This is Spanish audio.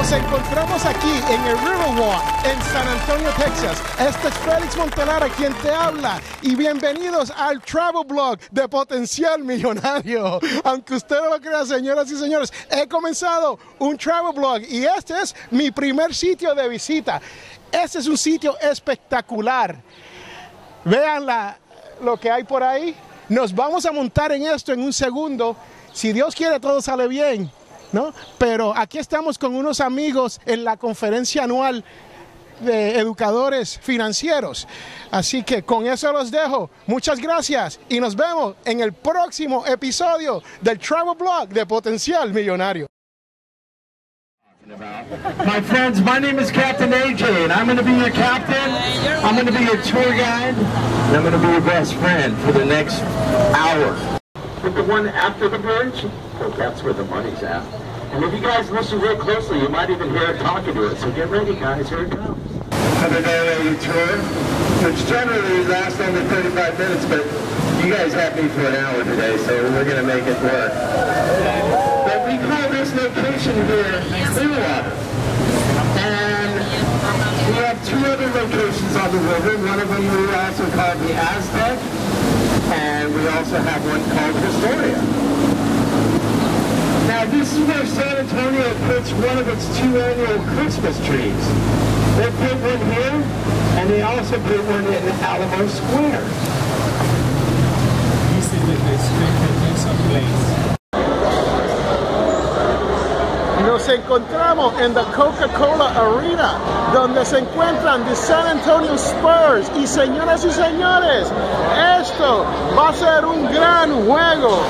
Nos encontramos aquí en el Riverwalk, en San Antonio, Texas. Este es Félix Montelara quien te habla y bienvenidos al Travel Blog de Potencial Millonario. Aunque usted no lo crea, señoras y señores, he comenzado un Travel Blog y este es mi primer sitio de visita. Este es un sitio espectacular. Vean la, lo que hay por ahí. Nos vamos a montar en esto en un segundo. Si Dios quiere, todo sale bien. ¿No? Pero aquí estamos con unos amigos en la conferencia anual de educadores financieros. Así que con eso los dejo. Muchas gracias y nos vemos en el próximo episodio del Travel Blog de Potencial Millonario. My friends, my name is Captain AJ, and I'm going to be your captain. I'm going to be your tour guide, and I'm going to be your best friend for the next hour. But the one after the bridge, well, that's where the money's at. And if you guys listen real closely, you might even hear it talking to it. So get ready, guys. Here it comes. Another day tour, which generally lasts under 35 minutes, but you guys have me for an hour today, so we're going to make it work. But we call this location here Clearwater. And we have two other locations on the river. One of them we also call the Aztec, and we also have one called Historia. Now this is where San Antonio puts one of its two annual Christmas trees. They put one here, and they also put one in Alamo Square. This is the district place. Nos encontramos en la Coca-Cola Arena, donde se encuentran the San Antonio Spurs. Y señoras y señores, esto va a ser un gran juego.